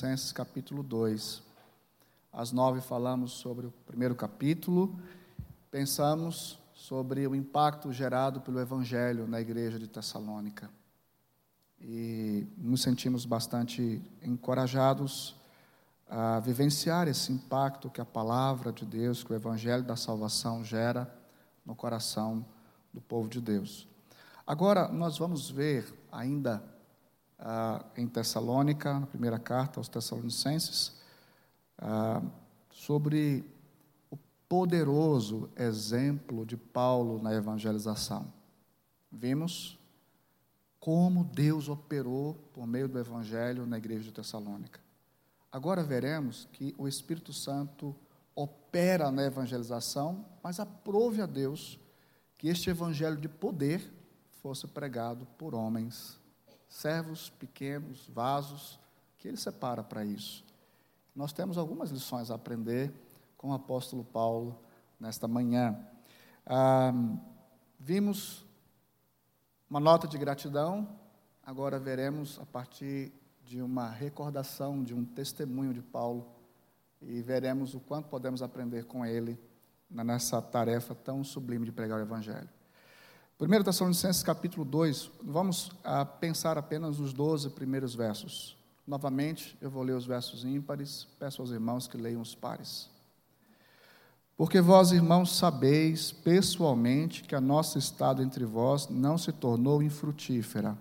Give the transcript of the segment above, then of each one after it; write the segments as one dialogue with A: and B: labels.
A: Colossenses capítulo 2. Às nove falamos sobre o primeiro capítulo, pensamos sobre o impacto gerado pelo Evangelho na igreja de Tessalônica. E nos sentimos bastante encorajados a vivenciar esse impacto que a palavra de Deus, que o Evangelho da salvação gera no coração do povo de Deus. Agora, nós vamos ver ainda ah, em Tessalônica, na primeira carta aos Tessalonicenses, ah, sobre o poderoso exemplo de Paulo na evangelização. Vimos como Deus operou por meio do Evangelho na igreja de Tessalônica. Agora veremos que o Espírito Santo opera na evangelização, mas aprove a Deus que este Evangelho de poder fosse pregado por homens servos pequenos, vasos, que ele separa para isso. Nós temos algumas lições a aprender com o apóstolo Paulo nesta manhã. Ah, vimos uma nota de gratidão, agora veremos a partir de uma recordação, de um testemunho de Paulo, e veremos o quanto podemos aprender com ele nessa tarefa tão sublime de pregar o Evangelho. 1 Tessalonicenses capítulo 2, vamos a, ah, pensar apenas os 12 primeiros versos. Novamente, eu vou ler os versos ímpares, peço aos irmãos que leiam os pares. Porque vós, irmãos, sabeis pessoalmente que a nosso estado entre vós não se tornou infrutífera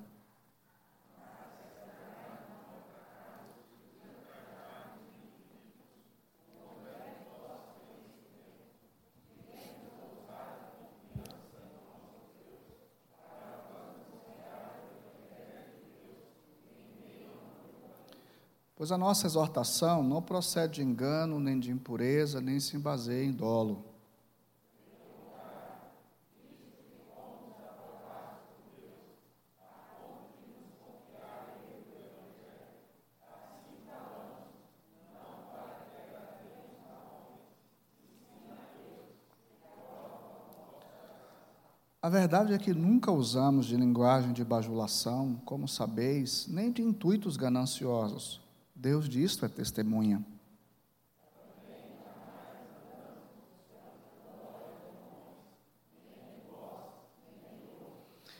A: Pois a nossa exortação não procede de engano, nem de impureza, nem se baseia em dolo. A verdade é que nunca usamos de linguagem de bajulação, como sabeis, nem de intuitos gananciosos Deus disto é testemunha.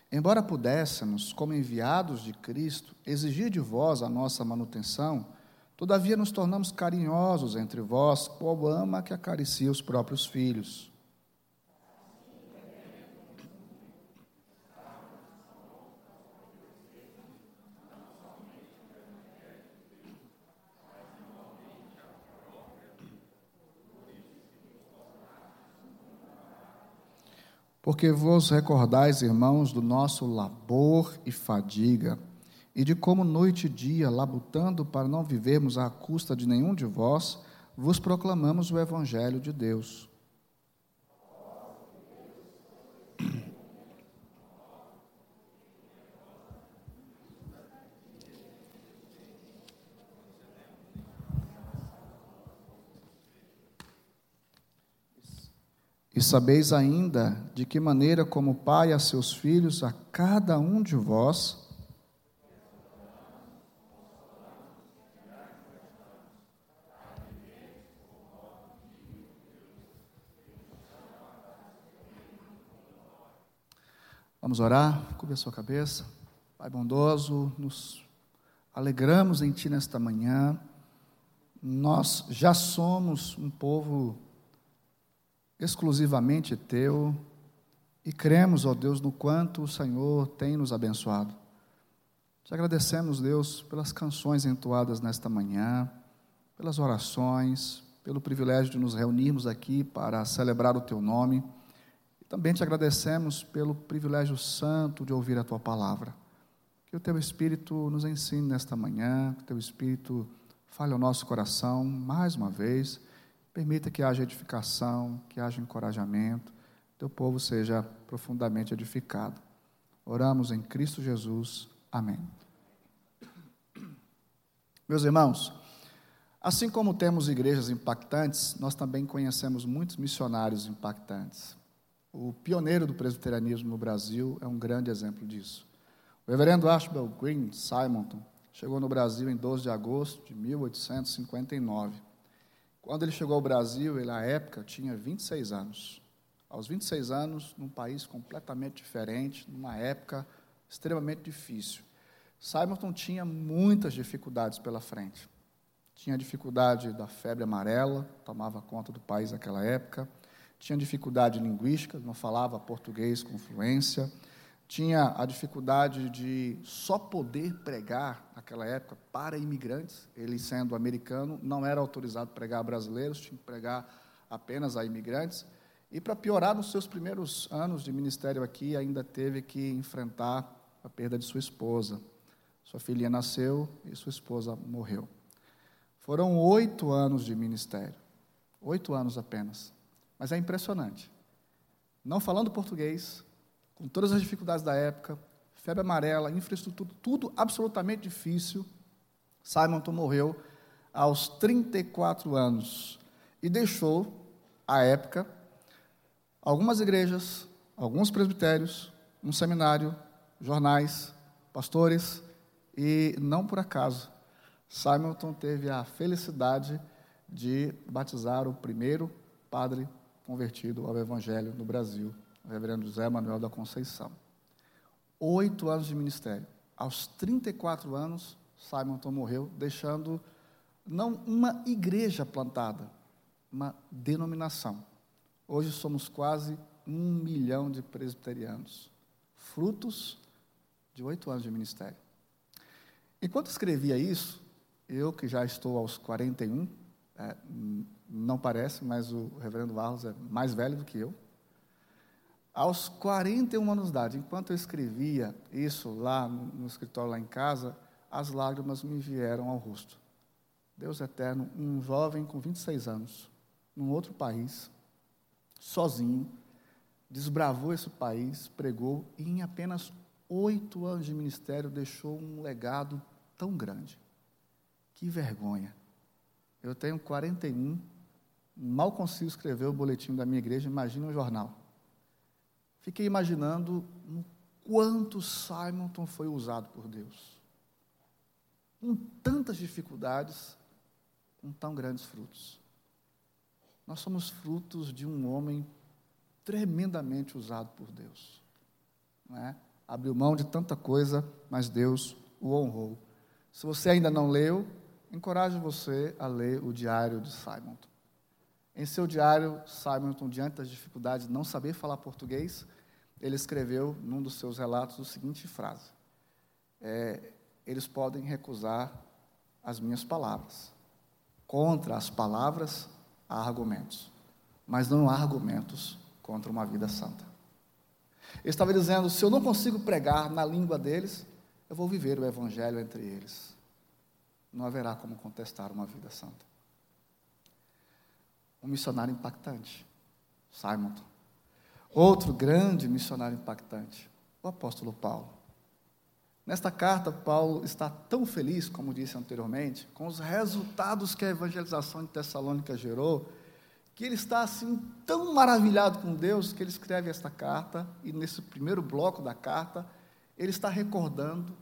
A: Embora pudéssemos, como enviados de Cristo, exigir de vós a nossa manutenção, todavia nos tornamos carinhosos entre vós, qual ama que acaricia os próprios filhos. Porque vos recordais, irmãos, do nosso labor e fadiga, e de como noite e dia, labutando para não vivermos à custa de nenhum de vós, vos proclamamos o Evangelho de Deus E sabeis ainda de que maneira, como Pai a seus filhos, a cada um de vós, Vamos orar, cubra a sua cabeça. Pai bondoso, nos alegramos em Ti nesta manhã. Nós já somos um povo exclusivamente teu e cremos, ó Deus, no quanto o Senhor tem nos abençoado. Te agradecemos, Deus, pelas canções entoadas nesta manhã, pelas orações, pelo privilégio de nos reunirmos aqui para celebrar o teu nome. E também te agradecemos pelo privilégio santo de ouvir a tua palavra. Que o teu Espírito nos ensine nesta manhã, que o teu Espírito fale ao nosso coração mais uma vez Permita que haja edificação, que haja encorajamento, teu povo seja profundamente edificado. Oramos em Cristo Jesus. Amém. Meus irmãos, assim como temos igrejas impactantes, nós também conhecemos muitos missionários impactantes. O pioneiro do presbiterianismo no Brasil é um grande exemplo disso. O reverendo Ashbel Green Simonton chegou no Brasil em 12 de agosto de 1859. Quando ele chegou ao Brasil, ele, na época, tinha 26 anos. Aos 26 anos, num país completamente diferente, numa época extremamente difícil. Simonton tinha muitas dificuldades pela frente. Tinha dificuldade da febre amarela, tomava conta do país naquela época. Tinha dificuldade linguística, não falava português com fluência tinha a dificuldade de só poder pregar naquela época para imigrantes. Ele, sendo americano, não era autorizado a pregar a brasileiros, tinha que pregar apenas a imigrantes. E, para piorar, nos seus primeiros anos de ministério aqui, ainda teve que enfrentar a perda de sua esposa. Sua filhinha nasceu e sua esposa morreu. Foram oito anos de ministério. Oito anos apenas. Mas é impressionante. Não falando português, com todas as dificuldades da época, febre amarela, infraestrutura, tudo absolutamente difícil. Simonton morreu aos 34 anos e deixou, à época, algumas igrejas, alguns presbitérios, um seminário, jornais, pastores, e não por acaso, Simonton teve a felicidade de batizar o primeiro padre convertido ao Evangelho no Brasil, reverendo José Manuel da Conceição. Oito anos de ministério. Aos 34 anos, Simonton morreu, deixando não uma igreja plantada, uma denominação. Hoje somos quase um milhão de presbiterianos, frutos de oito anos de ministério. Enquanto escrevia isso, eu que já estou aos 41, é, não parece, mas o reverendo Barros é mais velho do que eu, aos 41 anos de idade, enquanto eu escrevia isso lá no, escritório, lá em casa, as lágrimas me vieram ao rosto. Deus eterno, um jovem com 26 anos, num outro país, sozinho, desbravou esse país, pregou e em apenas oito anos de ministério deixou um legado tão grande. Que vergonha. Eu tenho 41, mal consigo escrever o boletim da minha igreja, imagina um jornal. Fiquei imaginando o quanto Simonton foi usado por Deus. Com tantas dificuldades, com tão grandes frutos. Nós somos frutos de um homem tremendamente usado por Deus. É? Abriu mão de tanta coisa, mas Deus o honrou. Se você ainda não leu, encorajo você a ler o diário de Simonton. Em seu diário, Simonton, diante das dificuldades de não saber falar português, ele escreveu num dos seus relatos a seguinte frase: é, Eles podem recusar as minhas palavras. Contra as palavras há argumentos, mas não há argumentos contra uma vida santa. Ele estava dizendo: se eu não consigo pregar na língua deles, eu vou viver o evangelho entre eles. Não haverá como contestar uma vida santa. Um missionário impactante, Simonton. Outro grande missionário impactante, o apóstolo Paulo. Nesta carta, Paulo está tão feliz, como disse anteriormente, com os resultados que a evangelização de Tessalônica gerou, que ele está assim tão maravilhado com Deus que ele escreve esta carta e nesse primeiro bloco da carta, ele está recordando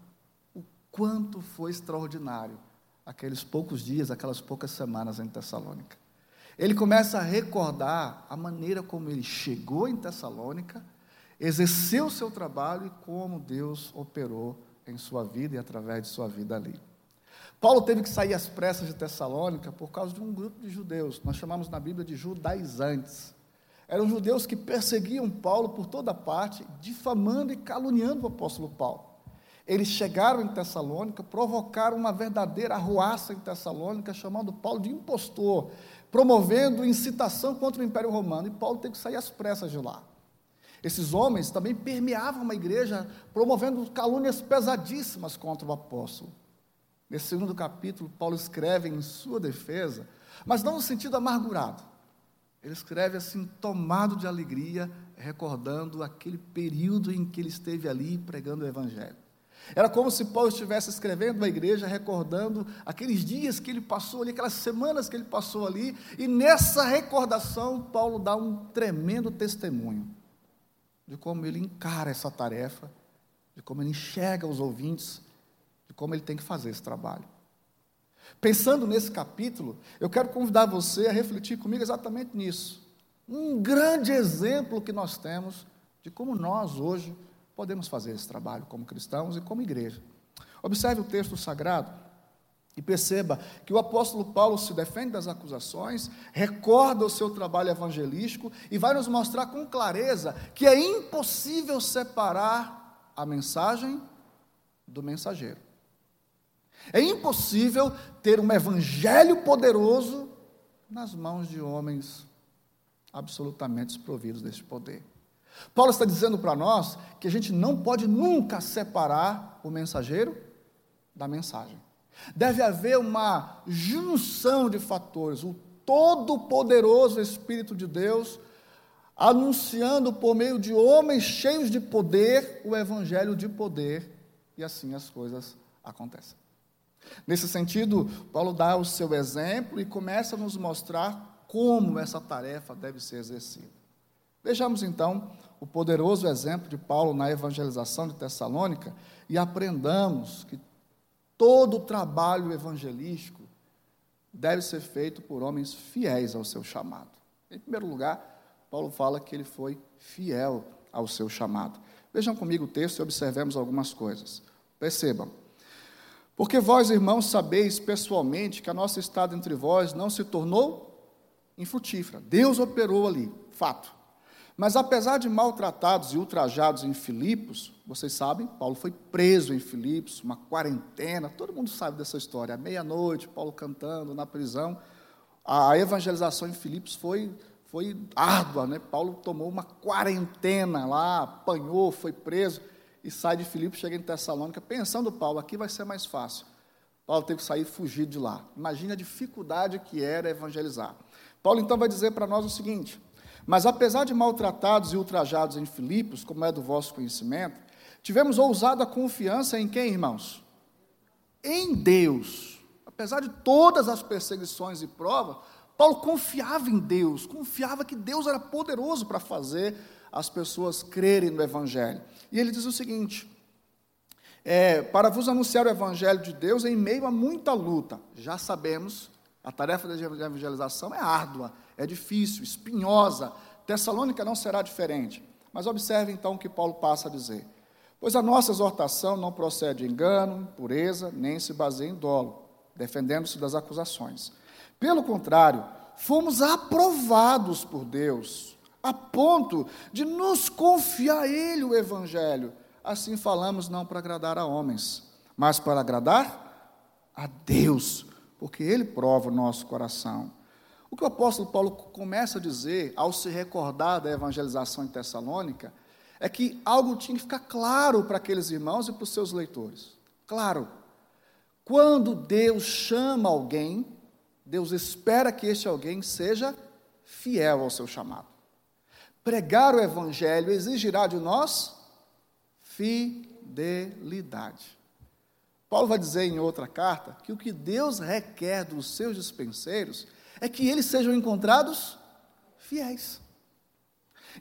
A: o quanto foi extraordinário aqueles poucos dias, aquelas poucas semanas em Tessalônica. Ele começa a recordar a maneira como ele chegou em Tessalônica, exerceu o seu trabalho e como Deus operou em sua vida e através de sua vida ali. Paulo teve que sair às pressas de Tessalônica por causa de um grupo de judeus, nós chamamos na Bíblia de judaizantes. Eram judeus que perseguiam Paulo por toda parte, difamando e caluniando o apóstolo Paulo. Eles chegaram em Tessalônica, provocaram uma verdadeira arruaça em Tessalônica, chamando Paulo de impostor, promovendo incitação contra o Império Romano, e Paulo teve que sair às pressas de lá. Esses homens também permeavam uma igreja, promovendo calúnias pesadíssimas contra o apóstolo. Nesse segundo capítulo, Paulo escreve em sua defesa, mas não no sentido amargurado. Ele escreve assim, tomado de alegria, recordando aquele período em que ele esteve ali pregando o Evangelho. Era como se Paulo estivesse escrevendo à igreja, recordando aqueles dias que ele passou ali, aquelas semanas que ele passou ali, e nessa recordação, Paulo dá um tremendo testemunho de como ele encara essa tarefa, de como ele enxerga os ouvintes de como ele tem que fazer esse trabalho. Pensando nesse capítulo, eu quero convidar você a refletir comigo exatamente nisso. Um grande exemplo que nós temos de como nós hoje podemos fazer esse trabalho como cristãos e como igreja. Observe o texto sagrado e perceba que o apóstolo Paulo se defende das acusações, recorda o seu trabalho evangelístico e vai nos mostrar com clareza que é impossível separar a mensagem do mensageiro. É impossível ter um evangelho poderoso nas mãos de homens absolutamente desprovidos deste poder. Paulo está dizendo para nós que a gente não pode nunca separar o mensageiro da mensagem. Deve haver uma junção de fatores, o todo-poderoso Espírito de Deus anunciando por meio de homens cheios de poder o evangelho de poder, e assim as coisas acontecem. Nesse sentido, Paulo dá o seu exemplo e começa a nos mostrar como essa tarefa deve ser exercida. Vejamos então o poderoso exemplo de Paulo na evangelização de Tessalônica e aprendamos que todo o trabalho evangelístico deve ser feito por homens fiéis ao seu chamado. Em primeiro lugar, Paulo fala que ele foi fiel ao seu chamado. Vejam comigo o texto e observemos algumas coisas. Percebam. Porque vós, irmãos, sabeis pessoalmente que a nossa estada entre vós não se tornou infrutífera. Deus operou ali, fato. Mas apesar de maltratados e ultrajados em Filipos, vocês sabem, Paulo foi preso em Filipos, uma quarentena, todo mundo sabe dessa história. À meia-noite, Paulo cantando na prisão. A evangelização em Filipos foi, foi árdua, né? Paulo tomou uma quarentena lá, apanhou, foi preso e sai de Filipos, chega em Tessalônica, pensando, Paulo, aqui vai ser mais fácil. Paulo teve que sair e fugir de lá. Imagina a dificuldade que era evangelizar. Paulo então vai dizer para nós o seguinte: mas apesar de maltratados e ultrajados em Filipos, como é do vosso conhecimento, tivemos ousado a confiança em quem, irmãos? Em Deus. Apesar de todas as perseguições e provas, Paulo confiava em Deus, confiava que Deus era poderoso para fazer as pessoas crerem no Evangelho. E ele diz o seguinte: é, para vos anunciar o Evangelho de Deus em meio a muita luta. Já sabemos, a tarefa de evangelização é árdua, é difícil, espinhosa. Tessalônica não será diferente. Mas observe então o que Paulo passa a dizer. Pois a nossa exortação não procede de engano, impureza, nem se baseia em dolo, defendendo-se das acusações. Pelo contrário, fomos aprovados por Deus, a ponto de nos confiar a Ele o Evangelho. Assim falamos não para agradar a homens, mas para agradar a Deus, porque Ele prova o nosso coração. O que o apóstolo Paulo começa a dizer ao se recordar da evangelização em Tessalônica é que algo tinha que ficar claro para aqueles irmãos e para os seus leitores. Claro, quando Deus chama alguém, Deus espera que este alguém seja fiel ao seu chamado. Pregar o evangelho exigirá de nós fidelidade. Paulo vai dizer em outra carta que o que Deus requer dos seus dispenseiros é que eles sejam encontrados fiéis.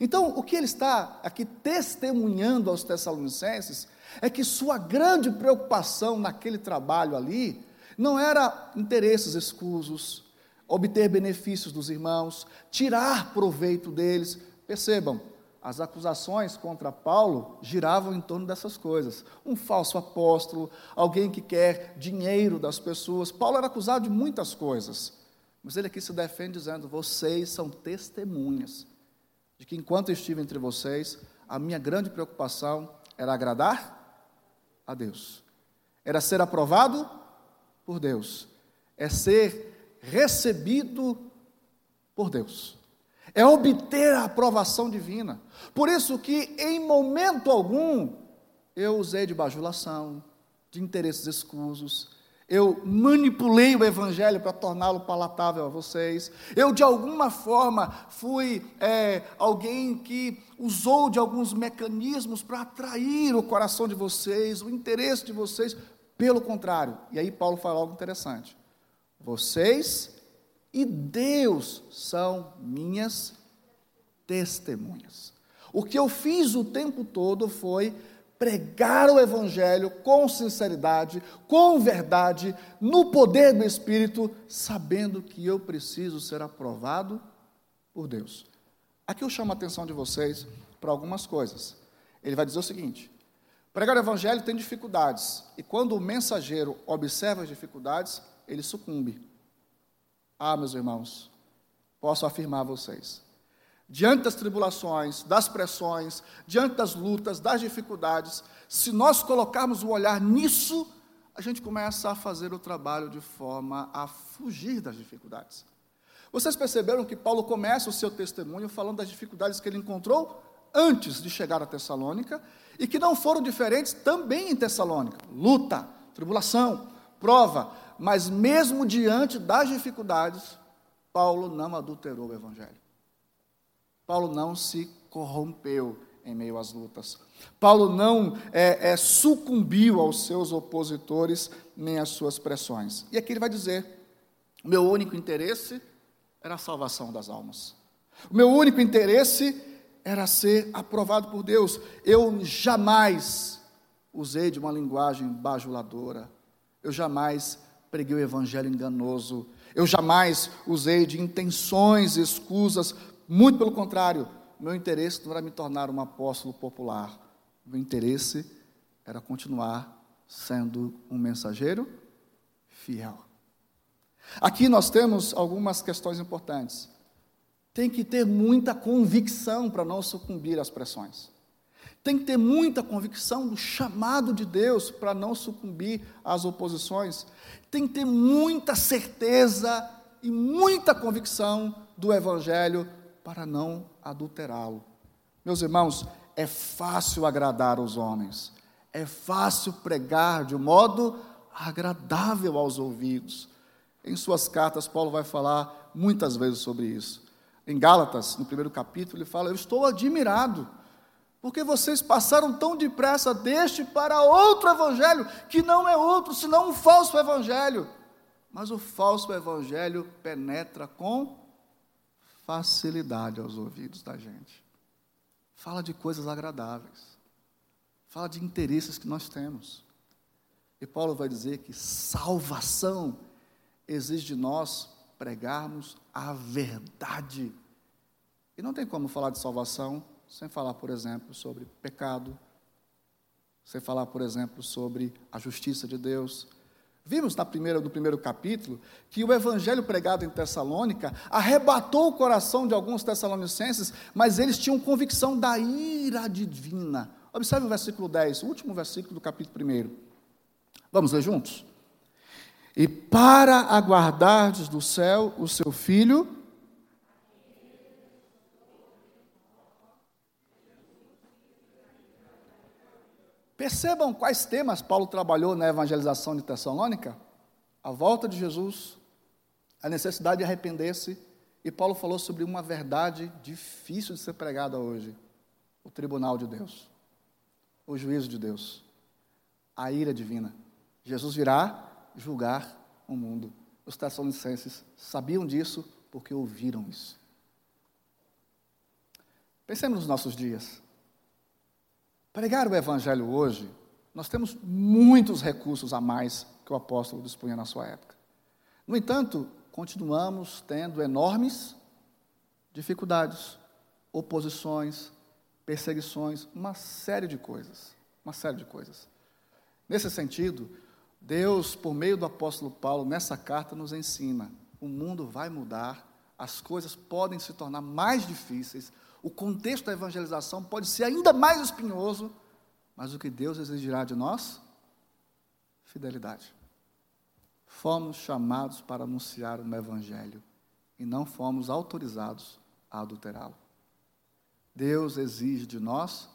A: Então, o que ele está aqui testemunhando aos Tessalonicenses é que sua grande preocupação naquele trabalho ali não era interesses escusos, obter benefícios dos irmãos, tirar proveito deles. Percebam, as acusações contra Paulo giravam em torno dessas coisas. Um falso apóstolo, alguém que quer dinheiro das pessoas. Paulo era acusado de muitas coisas. Mas ele aqui se defende dizendo: vocês são testemunhas de que enquanto estive entre vocês, a minha grande preocupação era agradar a Deus, era ser aprovado por Deus, é ser recebido por Deus, é obter a aprovação divina. Por isso que em momento algum eu usei de bajulação, de interesses escusos, eu manipulei o Evangelho para torná-lo palatável a vocês. Eu, de alguma forma, fui é, alguém que usou de alguns mecanismos para atrair o coração de vocês, o interesse de vocês. Pelo contrário, e aí Paulo fala algo interessante: vocês e Deus são minhas testemunhas. O que eu fiz o tempo todo foi pregar o Evangelho com sinceridade, com verdade, no poder do Espírito, sabendo que eu preciso ser aprovado por Deus. Aqui eu chamo a atenção de vocês para algumas coisas. Ele vai dizer o seguinte: pregar o Evangelho tem dificuldades, e quando o mensageiro observa as dificuldades, ele sucumbe. Ah, meus irmãos, posso afirmar a vocês, diante das tribulações, das pressões, diante das lutas, das dificuldades, se nós colocarmos o olhar nisso, a gente começa a fazer o trabalho de forma a fugir das dificuldades. Vocês perceberam que Paulo começa o seu testemunho falando das dificuldades que ele encontrou antes de chegar a Tessalônica e que não foram diferentes também em Tessalônica. Luta, tribulação, prova, mas mesmo diante das dificuldades, Paulo não adulterou o evangelho. Paulo não se corrompeu em meio às lutas. Paulo não é, é, sucumbiu aos seus opositores nem às suas pressões. E aqui ele vai dizer: meu único interesse era a salvação das almas. O meu único interesse era ser aprovado por Deus. Eu jamais usei de uma linguagem bajuladora. Eu jamais preguei o evangelho enganoso. Eu jamais usei de intenções escusas muito pelo contrário, meu interesse não era me tornar um apóstolo popular. Meu interesse era continuar sendo um mensageiro fiel. Aqui nós temos algumas questões importantes. Tem que ter muita convicção para não sucumbir às pressões. Tem que ter muita convicção do chamado de Deus para não sucumbir às oposições. Tem que ter muita certeza e muita convicção do Evangelho para não adulterá-lo. Meus irmãos, é fácil agradar os homens, é fácil pregar de um modo agradável aos ouvidos. Em suas cartas, Paulo vai falar muitas vezes sobre isso. Em Gálatas, no primeiro capítulo, ele fala: Eu estou admirado, porque vocês passaram tão depressa deste para outro evangelho, que não é outro senão um falso evangelho. Mas o falso evangelho penetra com facilidade aos ouvidos da gente. Fala de coisas agradáveis. Fala de interesses que nós temos. E Paulo vai dizer que salvação exige de nós pregarmos a verdade. E não tem como falar de salvação sem falar, por exemplo, sobre pecado, sem falar, por exemplo, sobre a justiça de Deus, Vimos na primeira, no primeiro capítulo que o evangelho pregado em Tessalônica arrebatou o coração de alguns tessalonicenses, mas eles tinham convicção da ira divina. Observe o versículo 10, o último versículo do capítulo 1. Vamos ler juntos? E para aguardardes do céu o seu filho, Percebam quais temas Paulo trabalhou na evangelização de Tessalônica: a volta de Jesus, a necessidade de arrepender-se, e Paulo falou sobre uma verdade difícil de ser pregada hoje: o tribunal de Deus, o juízo de Deus, a ira divina. Jesus virá julgar o mundo. Os tessalonicenses sabiam disso porque ouviram isso. Pensemos nos nossos dias. Pregar o Evangelho hoje, nós temos muitos recursos a mais que o apóstolo dispunha na sua época. No entanto, continuamos tendo enormes dificuldades, oposições, perseguições, uma série de coisas. Uma série de coisas. Nesse sentido, Deus, por meio do apóstolo Paulo, nessa carta, nos ensina: o mundo vai mudar, as coisas podem se tornar mais difíceis, o contexto da evangelização pode ser ainda mais espinhoso, mas o que Deus exigirá de nós? Fidelidade. Fomos chamados para anunciar um evangelho e não fomos autorizados a adulterá-lo. Deus exige de nós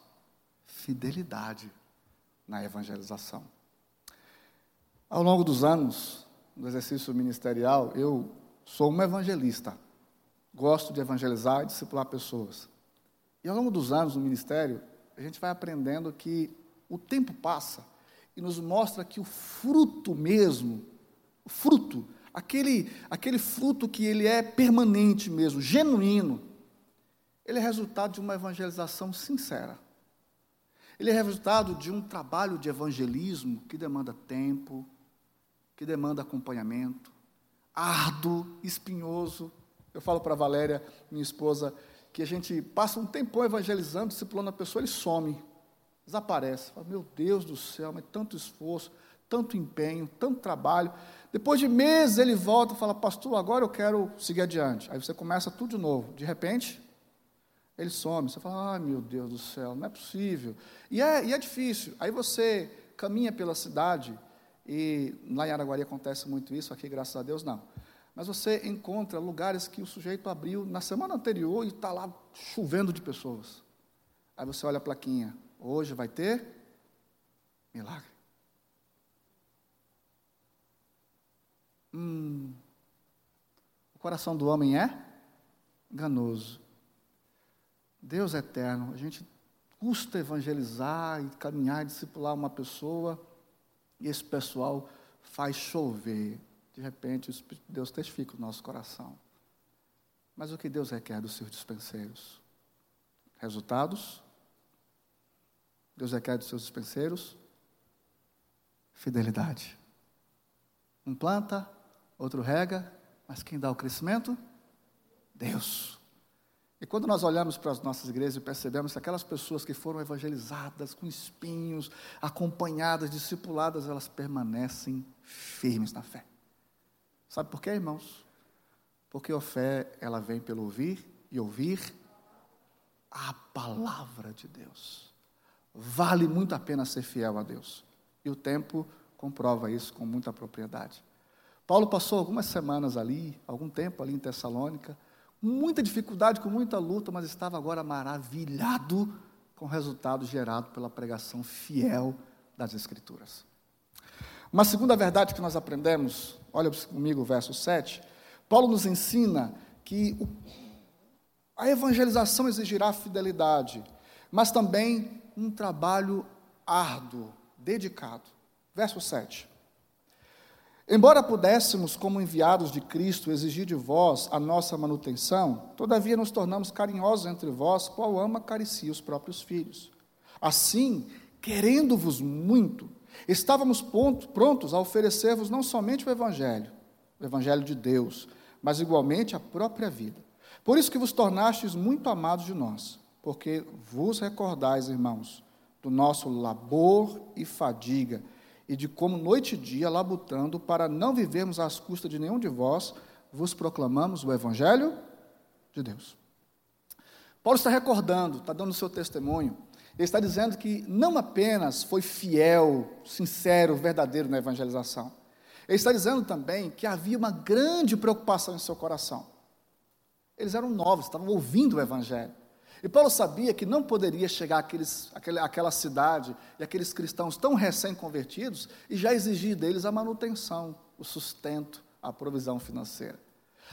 A: fidelidade na evangelização. Ao longo dos anos do exercício ministerial, eu sou um evangelista. Gosto de evangelizar e discipular pessoas. E ao longo dos anos no ministério, a gente vai aprendendo que o tempo passa e nos mostra que o fruto mesmo, o fruto, aquele, aquele fruto que ele é permanente mesmo, genuíno, ele é resultado de uma evangelização sincera. Ele é resultado de um trabalho de evangelismo que demanda tempo, que demanda acompanhamento, árduo, espinhoso. Eu falo para Valéria, minha esposa, que a gente passa um tempão evangelizando, discipulando a pessoa, ele some, desaparece. Fala, meu Deus do céu, mas tanto esforço, tanto empenho, tanto trabalho. Depois de meses ele volta e fala, pastor, agora eu quero seguir adiante. Aí você começa tudo de novo. De repente, ele some. Você fala, ai meu Deus do céu, não é possível. E é, e é difícil. Aí você caminha pela cidade, e lá em Araguari acontece muito isso, aqui graças a Deus não. Mas você encontra lugares que o sujeito abriu na semana anterior e está lá chovendo de pessoas. Aí você olha a plaquinha, hoje vai ter milagre. Hum, o coração do homem é enganoso. Deus é eterno. A gente custa evangelizar e caminhar discipular uma pessoa, e esse pessoal faz chover. De repente, o Espírito de Deus testifica o nosso coração. Mas o que Deus requer dos seus dispenseiros? Resultados? Deus requer dos seus dispenseiros? Fidelidade. Um planta, outro rega, mas quem dá o crescimento? Deus. E quando nós olhamos para as nossas igrejas e percebemos que aquelas pessoas que foram evangelizadas com espinhos, acompanhadas, discipuladas, elas permanecem firmes na fé. Sabe por quê, irmãos? Porque a fé, ela vem pelo ouvir e ouvir a palavra de Deus. Vale muito a pena ser fiel a Deus. E o tempo comprova isso com muita propriedade. Paulo passou algumas semanas ali, algum tempo ali em Tessalônica, muita dificuldade, com muita luta, mas estava agora maravilhado com o resultado gerado pela pregação fiel das Escrituras. Uma segunda verdade que nós aprendemos, olha comigo o verso 7, Paulo nos ensina que a evangelização exigirá fidelidade, mas também um trabalho árduo, dedicado. Verso 7. Embora pudéssemos, como enviados de Cristo, exigir de vós a nossa manutenção, todavia nos tornamos carinhosos entre vós, qual ama acaricia os próprios filhos. Assim, querendo-vos muito, Estávamos prontos a oferecer-vos não somente o Evangelho, o Evangelho de Deus, mas igualmente a própria vida. Por isso que vos tornastes muito amados de nós, porque vos recordais, irmãos, do nosso labor e fadiga, e de como noite e dia, labutando, para não vivermos às custas de nenhum de vós, vos proclamamos o Evangelho de Deus. Paulo está recordando, está dando o seu testemunho, ele está dizendo que não apenas foi fiel, sincero, verdadeiro na evangelização. Ele está dizendo também que havia uma grande preocupação em seu coração. Eles eram novos, estavam ouvindo o evangelho. E Paulo sabia que não poderia chegar àqueles, àquela, cidade e aqueles cristãos tão recém-convertidos e já exigir deles a manutenção, o sustento, a provisão financeira.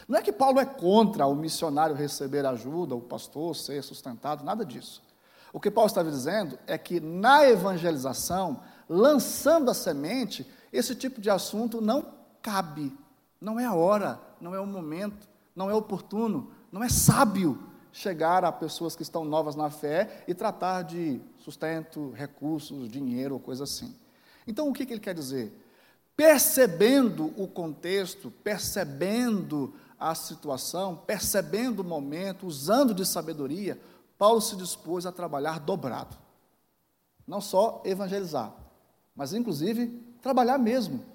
A: Não é que Paulo é contra o missionário receber ajuda, o pastor ser sustentado, nada disso. O que Paulo estava dizendo é que na evangelização, lançando a semente, esse tipo de assunto não cabe, não é a hora, não é o momento, não é oportuno, não é sábio chegar a pessoas que estão novas na fé e tratar de sustento, recursos, dinheiro ou coisa assim. Então, o que, que ele quer dizer? Percebendo o contexto, percebendo a situação, percebendo o momento, usando de sabedoria, Paulo se dispôs a trabalhar dobrado. Não só evangelizar, mas inclusive trabalhar mesmo,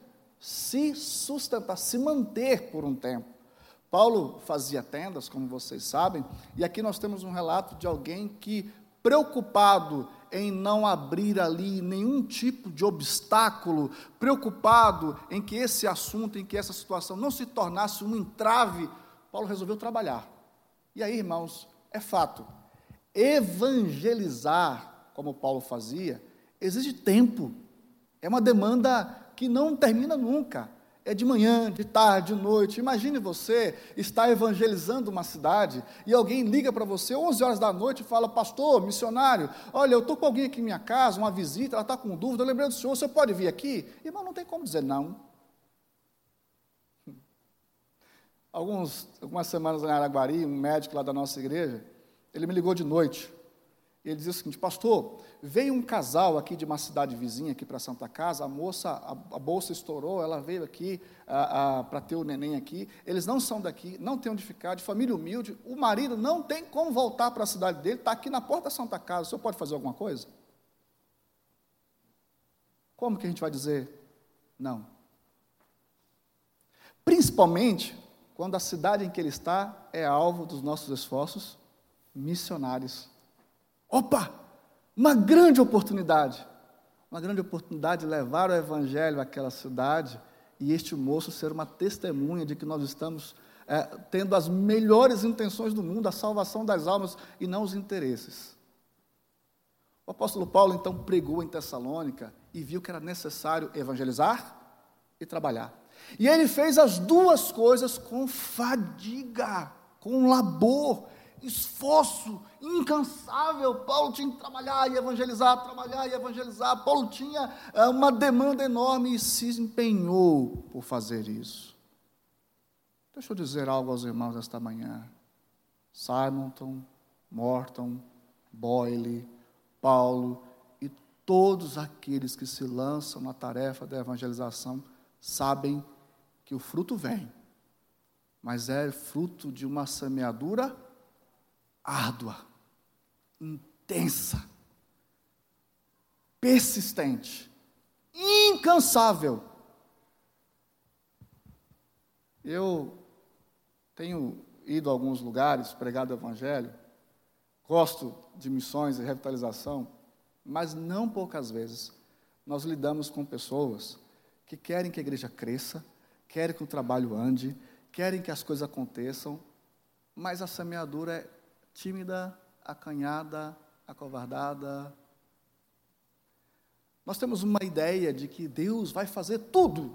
A: se sustentar, se manter por um tempo. Paulo fazia tendas, como vocês sabem, e aqui nós temos um relato de alguém que, preocupado em não abrir ali nenhum tipo de obstáculo, preocupado em que esse assunto, em que essa situação não se tornasse um entrave, Paulo resolveu trabalhar. E aí, irmãos, é fato, evangelizar, como Paulo fazia, exige tempo. É uma demanda que não termina nunca. É de manhã, de tarde, de noite. Imagine você estar evangelizando uma cidade e alguém liga para você 11 horas da noite e fala: Pastor, missionário, olha, eu estou com alguém aqui em minha casa, uma visita, ela está com dúvida, eu lembrei do senhor, você pode vir aqui? Irmão, não tem como dizer não. Alguns, algumas semanas em Araguari, um médico lá da nossa igreja, ele me ligou de noite. ele dizia o seguinte: Pastor, veio um casal aqui de uma cidade vizinha, aqui para Santa Casa, a moça, a, a bolsa estourou, ela veio aqui para ter o neném aqui. Eles não são daqui, não têm onde ficar, de família humilde. O marido não tem como voltar para a cidade dele, está aqui na porta da Santa Casa. O senhor pode fazer alguma coisa? Como que a gente vai dizer não? Principalmente quando a cidade em que ele está é alvo dos nossos esforços missionários. Opa! Uma grande oportunidade. Uma grande oportunidade de levar o evangelho àquela cidade e este moço ser uma testemunha de que nós estamos é, tendo as melhores intenções do mundo, a salvação das almas e não os interesses. O apóstolo Paulo então pregou em Tessalônica e viu que era necessário evangelizar e trabalhar. E ele fez as duas coisas com fadiga, com labor esforço incansável. Paulo tinha que trabalhar e evangelizar, trabalhar e evangelizar. Paulo tinha é, uma demanda enorme e se empenhou por fazer isso. Deixa eu dizer algo aos irmãos esta manhã. Simonton, Morton, Boyle, Paulo e todos aqueles que se lançam na tarefa da evangelização sabem que o fruto vem, mas é fruto de uma semeadura árdua, intensa, persistente, incansável. Eu tenho ido a alguns lugares, pregado o Evangelho, gosto de missões e revitalização, mas não poucas vezes nós lidamos com pessoas que querem que a igreja cresça, querem que o trabalho ande, querem que as coisas aconteçam, mas a semeadura é tímida, acanhada, acovardada. Nós temos uma ideia de que Deus vai fazer tudo.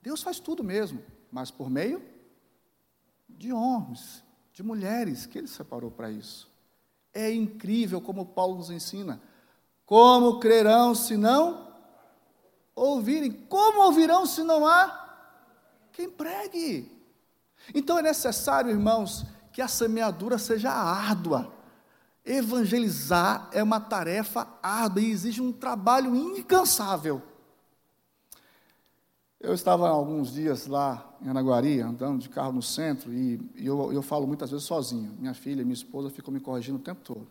A: Deus faz tudo mesmo, mas por meio de homens, de mulheres que Ele separou para isso. É incrível como Paulo nos ensina. Como crerão se não ouvirem? Como ouvirão se não há quem pregue? Então é necessário, irmãos, que a semeadura seja árdua. Evangelizar é uma tarefa árdua e exige um trabalho incansável. Eu estava alguns dias lá em Anaguari, andando de carro no centro, e, eu, eu, falo muitas vezes sozinho. Minha filha minha esposa ficam me corrigindo o tempo todo.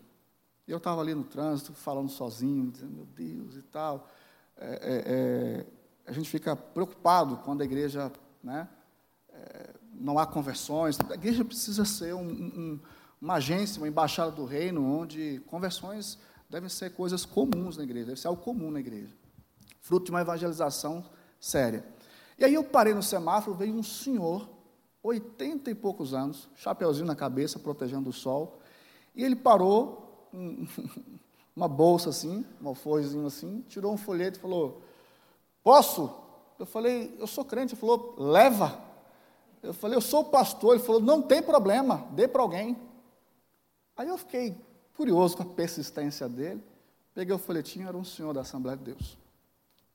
A: E eu estava ali no trânsito, falando sozinho, dizendo, meu Deus e tal. É, é, é, a gente fica preocupado quando a igreja né, é, não há conversões. A igreja precisa ser um, um, uma agência, uma embaixada do reino, onde conversões devem ser coisas comuns na igreja, deve ser algo comum na igreja. Fruto de uma evangelização séria. E aí eu parei no semáforo, veio um senhor, oitenta e poucos anos, chapeuzinho na cabeça, protegendo o sol, e ele parou, um, uma bolsa assim, um alforjezinho assim, tirou um folheto e falou, posso? Eu falei, eu sou crente. Ele falou, leva. Eu falei, eu sou pastor. Ele falou, não tem problema, dê para alguém. Aí eu fiquei curioso com a persistência dele. Peguei o folhetinho, era um senhor da Assembleia de Deus.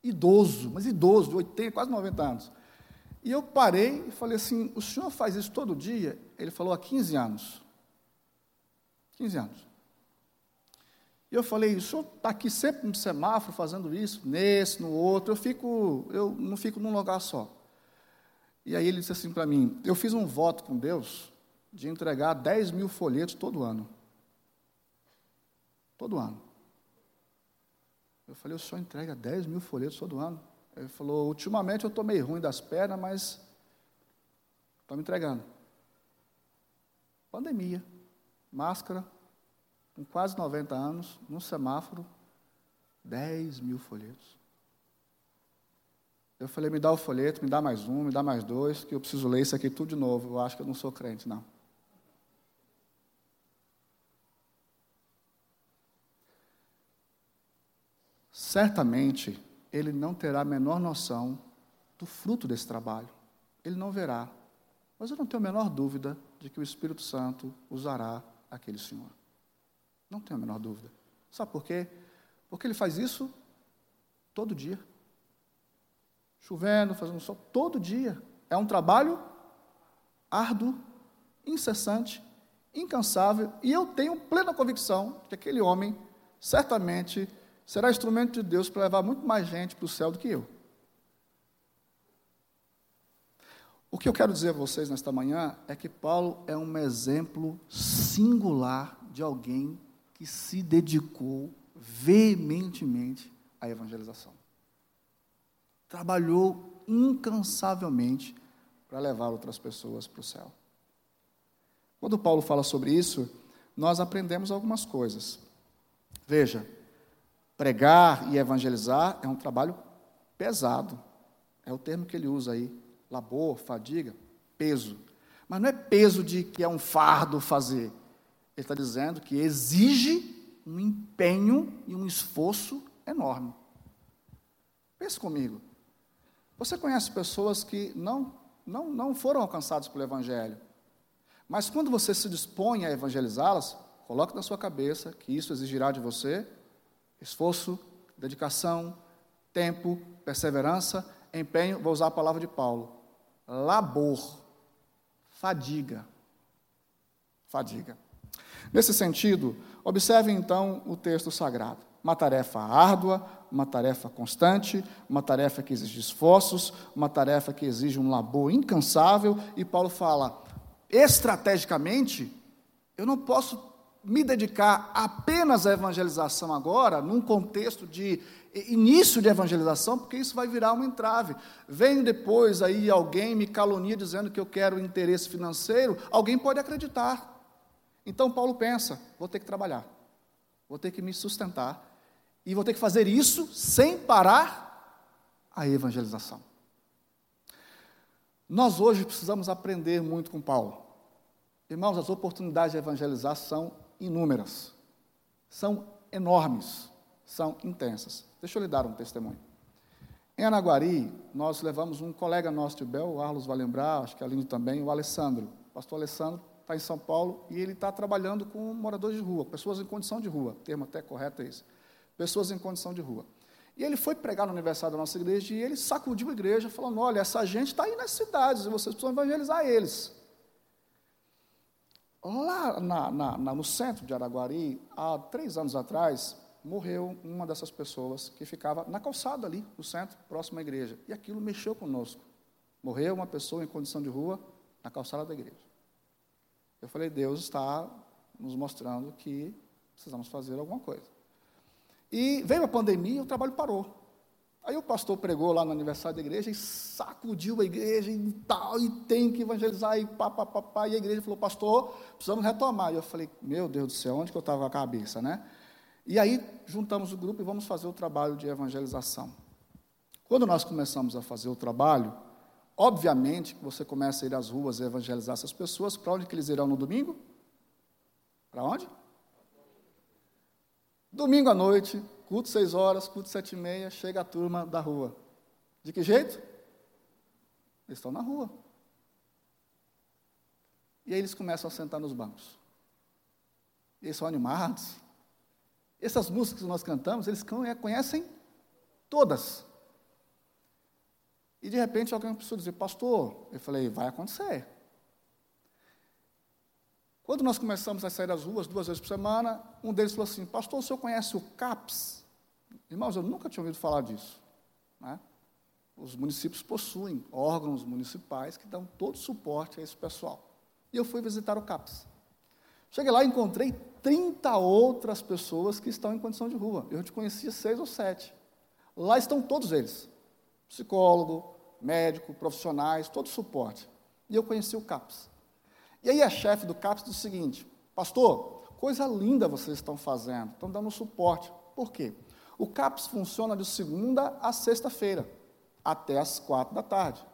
A: Idoso, mas idoso, de 80, quase 90 anos. E eu parei e falei assim: o senhor faz isso todo dia? Ele falou: há 15 anos. 15 anos. E eu falei: o senhor está aqui sempre no semáforo fazendo isso, nesse, no outro. Eu, fico, eu não fico num lugar só. E aí ele disse assim para mim: Eu fiz um voto com Deus de entregar 10 mil folhetos todo ano. Todo ano. Eu falei: O senhor entrega 10 mil folhetos todo ano? Ele falou: Ultimamente eu estou meio ruim das pernas, mas estou me entregando. Pandemia, máscara, com quase 90 anos, num semáforo, 10 mil folhetos. Eu falei, me dá o folheto, me dá mais um, me dá mais dois, que eu preciso ler isso aqui tudo de novo. Eu acho que eu não sou crente, não. Certamente, ele não terá a menor noção do fruto desse trabalho. Ele não verá. Mas eu não tenho a menor dúvida de que o Espírito Santo usará aquele senhor. Não tenho a menor dúvida. Sabe por quê? Porque ele faz isso todo dia chovendo, fazendo sol, todo dia. É um trabalho árduo, incessante, incansável, e eu tenho plena convicção que aquele homem certamente será instrumento de Deus para levar muito mais gente para o céu do que eu. O que eu quero dizer a vocês nesta manhã é que Paulo é um exemplo singular de alguém que se dedicou veementemente à evangelização. Trabalhou incansavelmente para levar outras pessoas para o céu. Quando Paulo fala sobre isso, nós aprendemos algumas coisas. Veja, pregar e evangelizar é um trabalho pesado. É o termo que ele usa aí. Labor, fadiga, peso. Mas não é peso de que é um fardo fazer. Ele está dizendo que exige um empenho e um esforço enorme. Pense comigo. Você conhece pessoas que não, não, não foram alcançadas pelo Evangelho, mas quando você se dispõe a evangelizá-las, coloque na sua cabeça que isso exigirá de você esforço, dedicação, tempo, perseverança, empenho, vou usar a palavra de Paulo, labor, fadiga. Fadiga. Nesse sentido, observe então o texto sagrado. Uma tarefa árdua, uma tarefa constante, uma tarefa que exige esforços, uma tarefa que exige um labor incansável, e Paulo fala: estrategicamente, eu não posso me dedicar apenas à evangelização agora, num contexto de início de evangelização, porque isso vai virar um entrave. Vem depois aí alguém me calunia dizendo que eu quero interesse financeiro, alguém pode acreditar. Então Paulo pensa: vou ter que trabalhar, vou ter que me sustentar, e vou ter que fazer isso sem parar a evangelização. Nós hoje precisamos aprender muito com Paulo. Irmãos, as oportunidades de evangelizar são inúmeras, são enormes, são intensas. Deixa eu lhe dar um testemunho. Em Anaguari, nós levamos um colega nosso de Bel, o Arlos vai lembrar, acho que a Aline também, o Alessandro. O pastor Alessandro está em São Paulo e ele está trabalhando com moradores de rua, pessoas em condição de rua, termo até correto é esse. Pessoas em condição de rua. E ele foi pregar no aniversário da nossa igreja e ele sacudiu a igreja, falando: Olha, essa gente está aí nas cidades vocês precisam evangelizar eles. Lá na, na, na, no centro de Araguari, há três anos atrás, morreu uma dessas pessoas que ficava na calçada ali, no centro, próximo à igreja. E aquilo mexeu conosco. Morreu uma pessoa em condição de rua na calçada da igreja. Eu falei, Deus está nos mostrando que precisamos fazer alguma coisa. E veio a pandemia e o trabalho parou. Aí o pastor pregou lá no aniversário da igreja e sacudiu a igreja e tal, e tem que evangelizar, e pá, pá, pá, pá. E a igreja falou, pastor, precisamos retomar. E eu falei, meu Deus do céu, onde que eu estava com a cabeça, né? E aí juntamos o grupo e vamos fazer o trabalho de evangelização. Quando nós começamos a fazer o trabalho, obviamente que você começa a ir às ruas e evangelizar essas pessoas, para onde que eles irão no domingo? Para onde? Domingo à noite, culto seis horas, culto sete e meia, chega a turma da rua. De que jeito? Eles estão na rua. E aí eles começam a sentar nos bancos. E eles são animados. Essas músicas que nós cantamos, eles conhecem todas. E de repente alguém precisou dizer, pastor, eu falei, vai acontecer. Quando nós começamos a sair às ruas duas vezes por semana, um deles falou assim: Pastor, o senhor conhece o CAPS? Irmãos, eu nunca tinha ouvido falar disso. Né? Os municípios possuem órgãos municipais que dão todo suporte a esse pessoal. E eu fui visitar o CAPS. Cheguei lá e encontrei 30 outras pessoas que estão em condição de rua. Eu te conhecia seis ou sete. Lá estão todos eles: psicólogo, médico, profissionais, todo suporte. E eu conheci o CAPS. E aí a chefe do CAPS disse o seguinte: Pastor, coisa linda vocês estão fazendo, estão dando suporte. Por quê? O CAPS funciona de segunda a sexta-feira, até as quatro da tarde.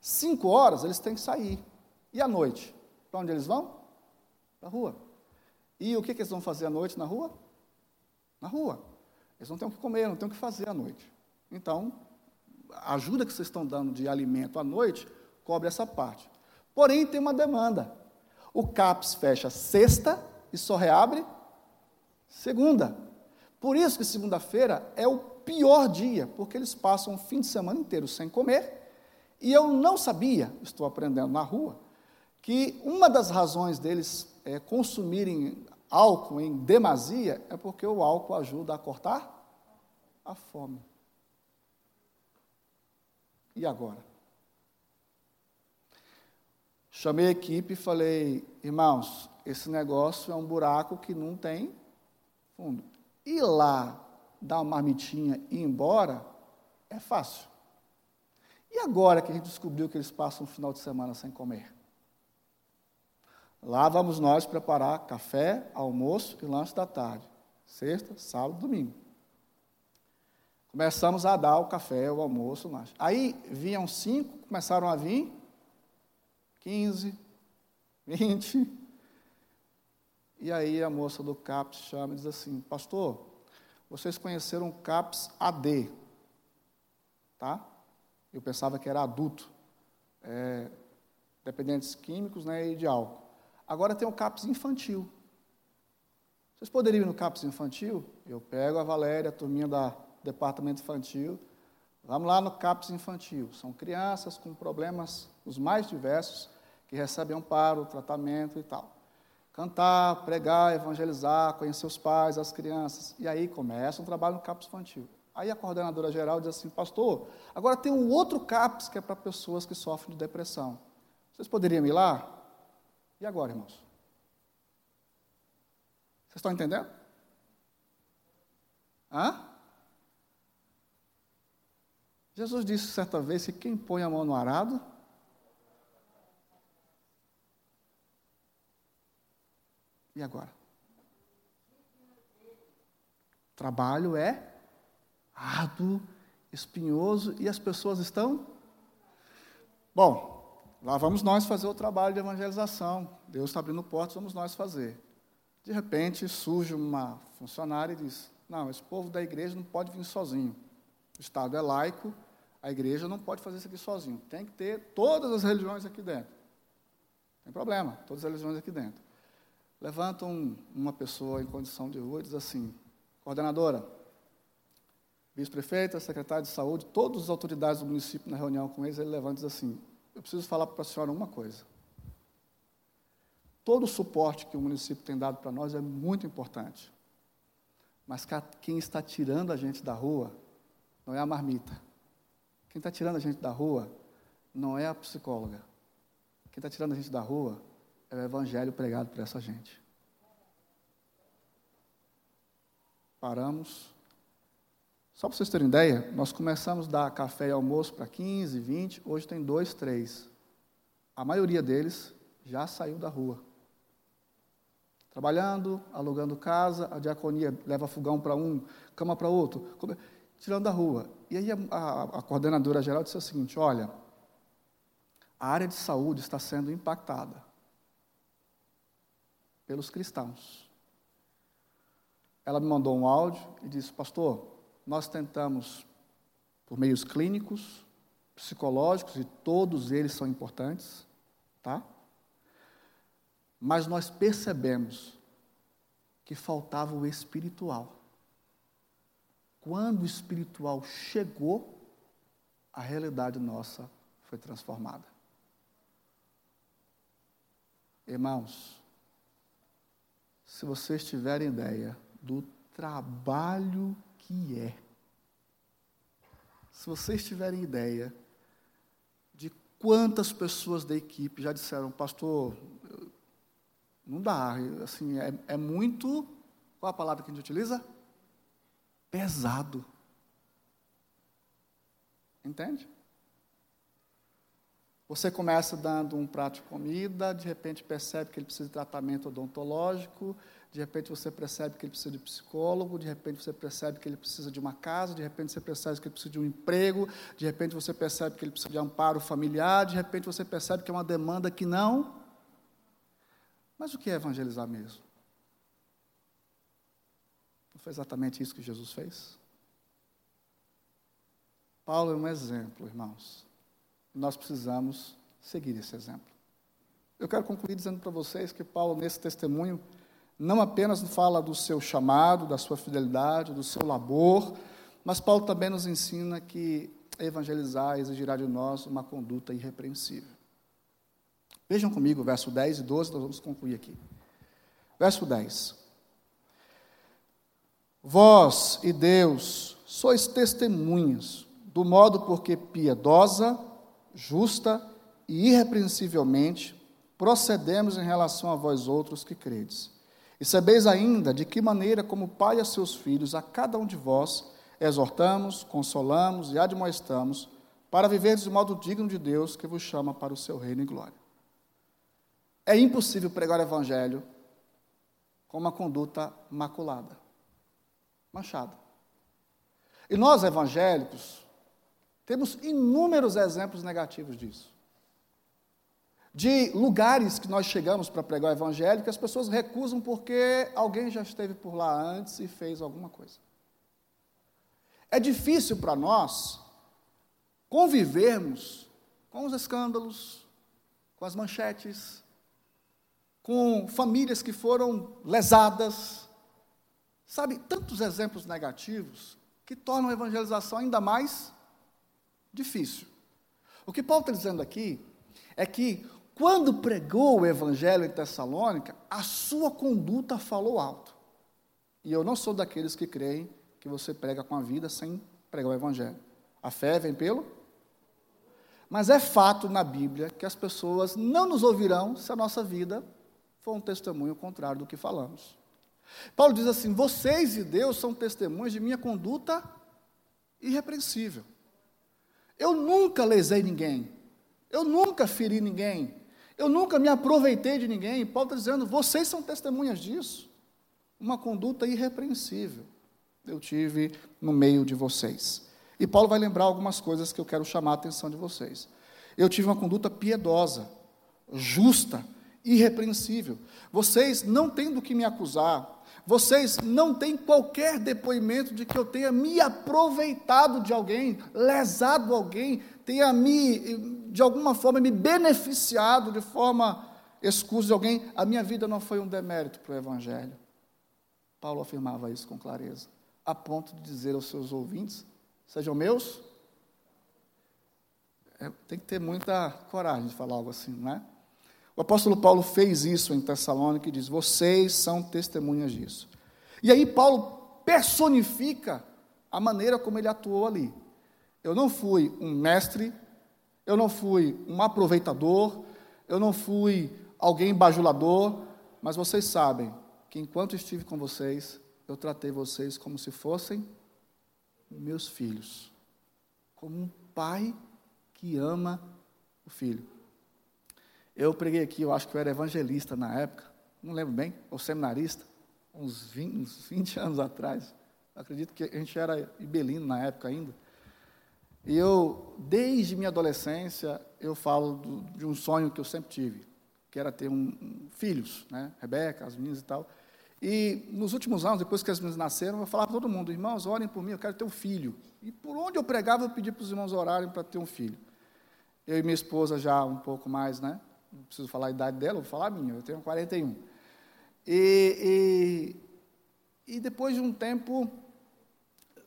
A: Cinco horas eles têm que sair. E à noite? Para onde eles vão? Para a rua. E o que, que eles vão fazer à noite na rua? Na rua. Eles não têm o que comer, não têm o que fazer à noite. Então, a ajuda que vocês estão dando de alimento à noite cobre essa parte. Porém, tem uma demanda. O CAPS fecha sexta e só reabre segunda. Por isso que segunda-feira é o pior dia, porque eles passam o fim de semana inteiro sem comer. E eu não sabia, estou aprendendo na rua, que uma das razões deles é, consumirem álcool em demasia, é porque o álcool ajuda a cortar a fome. E agora? Chamei a equipe e falei, irmãos, esse negócio é um buraco que não tem fundo. Ir lá, dar uma marmitinha e ir embora, é fácil. E agora que a gente descobriu que eles passam um final de semana sem comer? Lá vamos nós preparar café, almoço e lanche da tarde. Sexta, sábado, domingo. Começamos a dar o café, o almoço, o lanche. Aí vinham cinco, começaram a vir 15, 20. E aí a moça do CAPS chama e diz assim: Pastor, vocês conheceram o CAPS AD, tá? Eu pensava que era adulto, é, dependentes químicos né, e de álcool. Agora tem o CAPS infantil. Vocês poderiam ir no CAPS infantil? Eu pego a Valéria, a turminha da departamento infantil. Vamos lá no CAPS infantil. São crianças com problemas os mais diversos que recebem amparo, tratamento e tal. Cantar, pregar, evangelizar, conhecer os pais, as crianças. E aí começa um trabalho no CAPS infantil. Aí a coordenadora geral diz assim: Pastor, agora tem um outro CAPS que é para pessoas que sofrem de depressão. Vocês poderiam ir lá? E agora, irmãos? Vocês estão entendendo? Hã? Jesus disse certa vez que quem põe a mão no arado, e agora? Trabalho é árduo, espinhoso e as pessoas estão. Bom, lá vamos nós fazer o trabalho de evangelização. Deus está abrindo portas, vamos nós fazer. De repente surge uma funcionária e diz: Não, esse povo da igreja não pode vir sozinho. O Estado é laico, a igreja não pode fazer isso aqui sozinho. Tem que ter todas as religiões aqui dentro. Tem problema, todas as religiões aqui dentro. Levantam uma pessoa em condição de rua e diz assim: coordenadora, vice-prefeita, secretário de saúde, todas as autoridades do município na reunião com eles, ele levanta e diz assim: eu preciso falar para a senhora uma coisa. Todo o suporte que o município tem dado para nós é muito importante. Mas quem está tirando a gente da rua não é a marmita, quem está tirando a gente da rua não é a psicóloga. Quem está tirando a gente da rua é o evangelho pregado por essa gente. Paramos. Só para vocês terem ideia, nós começamos a dar café e almoço para 15, 20, hoje tem dois, três. A maioria deles já saiu da rua. Trabalhando, alugando casa, a diaconia leva fogão para um, cama para outro tirando da rua. E aí a, a, a coordenadora geral disse o seguinte: olha, a área de saúde está sendo impactada pelos cristãos. Ela me mandou um áudio e disse: Pastor, nós tentamos por meios clínicos, psicológicos, e todos eles são importantes, tá? Mas nós percebemos que faltava o espiritual. Quando o espiritual chegou, a realidade nossa foi transformada. Irmãos, se vocês tiverem ideia do trabalho que é, se vocês tiverem ideia de quantas pessoas da equipe já disseram, pastor, não dá, assim, é, é muito. Qual a palavra que a gente utiliza? pesado. Entende? Você começa dando um prato de comida, de repente percebe que ele precisa de tratamento odontológico, de repente você percebe que ele precisa de psicólogo, de repente você percebe que ele precisa de uma casa, de repente você percebe que ele precisa de um emprego, de repente você percebe que ele precisa de amparo familiar, de repente você percebe que é uma demanda que não. Mas o que é evangelizar mesmo? Não foi exatamente isso que Jesus fez? Paulo é um exemplo, irmãos. Nós precisamos seguir esse exemplo. Eu quero concluir dizendo para vocês que Paulo, nesse testemunho, não apenas fala do seu chamado, da sua fidelidade, do seu labor, mas Paulo também nos ensina que evangelizar exigirá de nós uma conduta irrepreensível. Vejam comigo verso 10 e 12, nós vamos concluir aqui. Verso 10. Vós e Deus sois testemunhas do modo porque piedosa, justa e irrepreensivelmente procedemos em relação a vós outros que credes. E sabeis ainda de que maneira, como pai a seus filhos, a cada um de vós, exortamos, consolamos e admoestamos, para viverdes de modo digno de Deus que vos chama para o seu reino e glória. É impossível pregar o evangelho com uma conduta maculada, manchada. E nós, evangélicos, temos inúmeros exemplos negativos disso de lugares que nós chegamos para pregar o evangelho que as pessoas recusam porque alguém já esteve por lá antes e fez alguma coisa. É difícil para nós convivermos com os escândalos, com as manchetes, com famílias que foram lesadas. Sabe, tantos exemplos negativos que tornam a evangelização ainda mais difícil. O que Paulo está dizendo aqui é que quando pregou o evangelho em Tessalônica, a sua conduta falou alto. E eu não sou daqueles que creem que você prega com a vida sem pregar o evangelho. A fé vem pelo. Mas é fato na Bíblia que as pessoas não nos ouvirão se a nossa vida for um testemunho contrário do que falamos. Paulo diz assim: Vocês e Deus são testemunhas de minha conduta irrepreensível. Eu nunca lesei ninguém. Eu nunca feri ninguém. Eu nunca me aproveitei de ninguém. Paulo está dizendo, vocês são testemunhas disso. Uma conduta irrepreensível eu tive no meio de vocês. E Paulo vai lembrar algumas coisas que eu quero chamar a atenção de vocês. Eu tive uma conduta piedosa, justa, irrepreensível. Vocês não têm do que me acusar. Vocês não têm qualquer depoimento de que eu tenha me aproveitado de alguém, lesado alguém, tenha me de alguma forma me beneficiado de forma escusa de alguém, a minha vida não foi um demérito para o Evangelho. Paulo afirmava isso com clareza, a ponto de dizer aos seus ouvintes: sejam meus. É, tem que ter muita coragem de falar algo assim, não é? O apóstolo Paulo fez isso em Tessalônica e diz: vocês são testemunhas disso. E aí Paulo personifica a maneira como ele atuou ali. Eu não fui um mestre eu não fui um aproveitador, eu não fui alguém bajulador, mas vocês sabem que enquanto estive com vocês, eu tratei vocês como se fossem meus filhos, como um pai que ama o filho. Eu preguei aqui, eu acho que eu era evangelista na época, não lembro bem, ou seminarista, uns 20, uns 20 anos atrás. Acredito que a gente era ibelino na época ainda. E eu, desde minha adolescência, eu falo do, de um sonho que eu sempre tive, que era ter um, um, filhos, né? Rebeca, as meninas e tal. E nos últimos anos, depois que as meninas nasceram, eu falava para todo mundo, irmãos, orem por mim, eu quero ter um filho. E por onde eu pregava, eu pedi para os irmãos orarem para ter um filho. Eu e minha esposa já um pouco mais, né? Não preciso falar a idade dela, vou falar a minha, eu tenho 41. E, e, e depois de um tempo,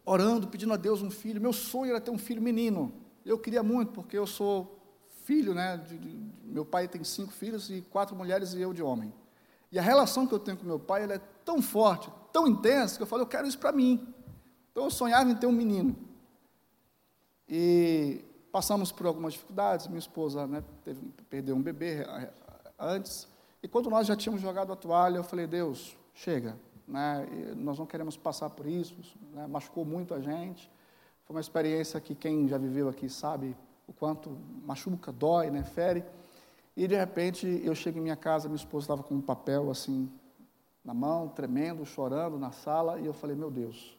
A: orando, pedindo a Deus um filho. Meu sonho era ter um filho menino. Eu queria muito, porque eu sou filho, né? De, de, meu pai tem cinco filhos e quatro mulheres e eu de homem. E a relação que eu tenho com meu pai é tão forte, tão intensa, que eu falei, eu quero isso para mim. Então eu sonhava em ter um menino. E passamos por algumas dificuldades. Minha esposa né, teve, perdeu um bebê eh, antes. E quando nós já tínhamos jogado a toalha, eu falei, Deus, chega, né? nós não queremos passar por isso, né? machucou muito a gente. Foi uma experiência que quem já viveu aqui sabe o quanto machuca, dói, né? fere. E de repente eu chego em minha casa, minha esposa estava com um papel assim na mão, tremendo, chorando na sala, e eu falei: Meu Deus.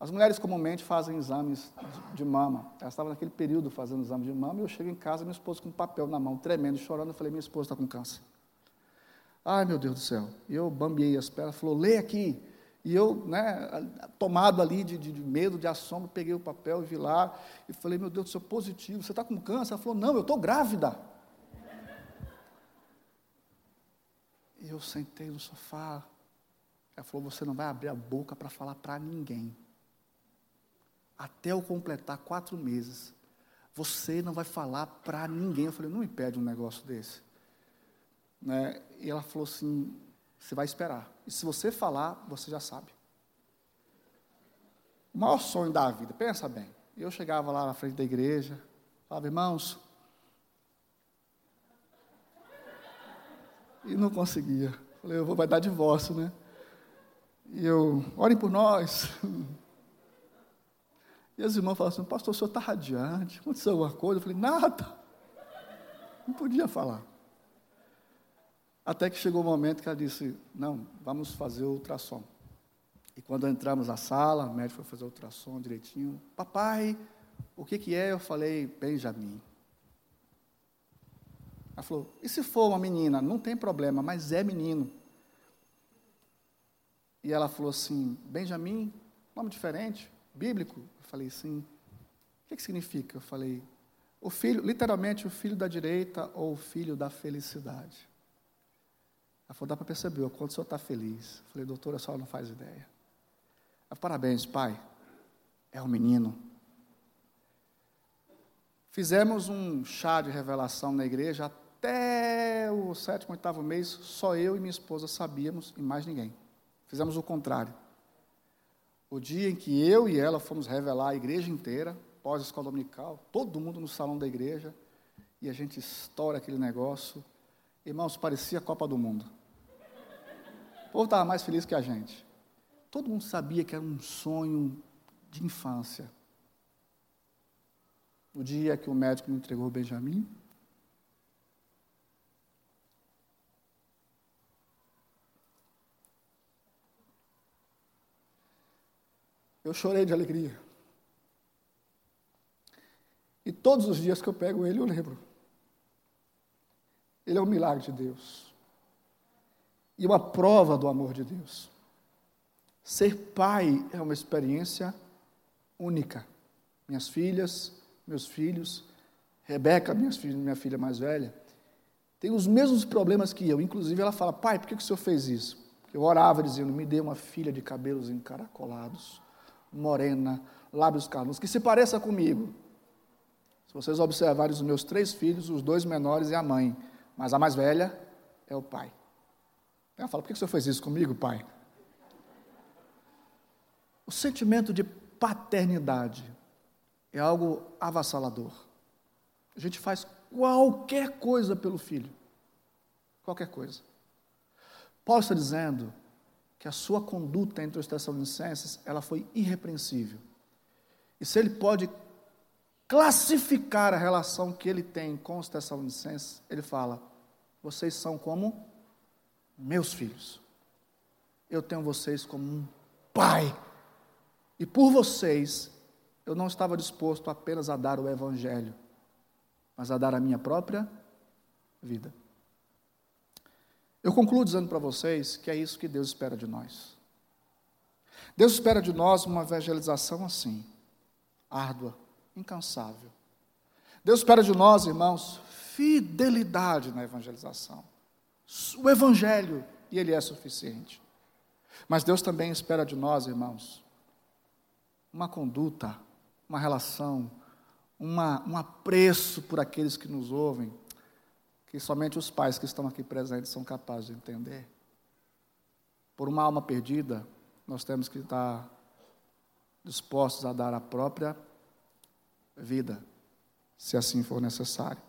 A: As mulheres comumente fazem exames de mama. Elas estavam naquele período fazendo exame de mama, e eu chego em casa, minha esposa com um papel na mão, tremendo, chorando. Eu falei: Minha esposa está com câncer. Ai, meu Deus do céu. E eu bambiei as pernas, falou, lê aqui. E eu, né, tomado ali de, de, de, medo, de assombro, peguei o papel e vi lá e falei, meu Deus do céu, positivo, você está com câncer? Ela falou, não, eu estou grávida. E eu sentei no sofá. Ela falou, você não vai abrir a boca para falar para ninguém. Até eu completar quatro meses. Você não vai falar para ninguém. Eu falei, não impede um negócio desse. Né? E ela falou assim: Você vai esperar. E se você falar, você já sabe. O maior sonho da vida, pensa bem. Eu chegava lá na frente da igreja, falava, irmãos, e não conseguia. Falei, eu vou vai dar divórcio, né? E eu, orem por nós. E as irmãs falavam assim, pastor, o senhor está radiante, aconteceu alguma coisa? Eu falei, nada. Não podia falar. Até que chegou o um momento que ela disse, não, vamos fazer o ultrassom. E quando entramos na sala, o médico foi fazer o ultrassom direitinho. Papai, o que, que é? Eu falei, Benjamin. Ela falou, e se for uma menina? Não tem problema, mas é menino. E ela falou assim, Benjamin, nome diferente, bíblico. Falei, sim. O que, que significa? Eu falei, o filho, literalmente, o filho da direita ou o filho da felicidade. Ela falou, dá para perceber, o quanto o senhor está feliz. Eu falei, doutora, a senhora não faz ideia. Ela, parabéns, pai. É um menino. Fizemos um chá de revelação na igreja até o sétimo, oitavo mês, só eu e minha esposa sabíamos e mais ninguém. Fizemos o contrário. O dia em que eu e ela fomos revelar a igreja inteira, pós-escola dominical, todo mundo no salão da igreja, e a gente estoura aquele negócio. Irmãos, parecia a Copa do Mundo. O povo estava mais feliz que a gente. Todo mundo sabia que era um sonho de infância. No dia que o médico me entregou o Benjamin, Eu chorei de alegria. E todos os dias que eu pego ele, eu lembro. Ele é um milagre de Deus. E uma prova do amor de Deus. Ser pai é uma experiência única. Minhas filhas, meus filhos, Rebeca, minha filha, minha filha mais velha, tem os mesmos problemas que eu. Inclusive, ela fala: Pai, por que o senhor fez isso? Eu orava dizendo: Me dê uma filha de cabelos encaracolados morena, lábios carnudos, que se pareça comigo. Se vocês observarem os meus três filhos, os dois menores e a mãe, mas a mais velha é o pai. Ela fala: por que o senhor fez isso comigo, pai? O sentimento de paternidade é algo avassalador. A gente faz qualquer coisa pelo filho. Qualquer coisa. Paulo está dizendo que a sua conduta entre os Tessalonicenses, ela foi irrepreensível. E se ele pode classificar a relação que ele tem com os Tessalonicenses, ele fala: vocês são como meus filhos. Eu tenho vocês como um pai. E por vocês, eu não estava disposto apenas a dar o evangelho, mas a dar a minha própria vida. Eu concluo dizendo para vocês que é isso que Deus espera de nós. Deus espera de nós uma evangelização assim, árdua, incansável. Deus espera de nós, irmãos, fidelidade na evangelização. O evangelho, e ele é suficiente. Mas Deus também espera de nós, irmãos, uma conduta, uma relação, uma, um apreço por aqueles que nos ouvem, que somente os pais que estão aqui presentes são capazes de entender. Por uma alma perdida, nós temos que estar dispostos a dar a própria vida, se assim for necessário.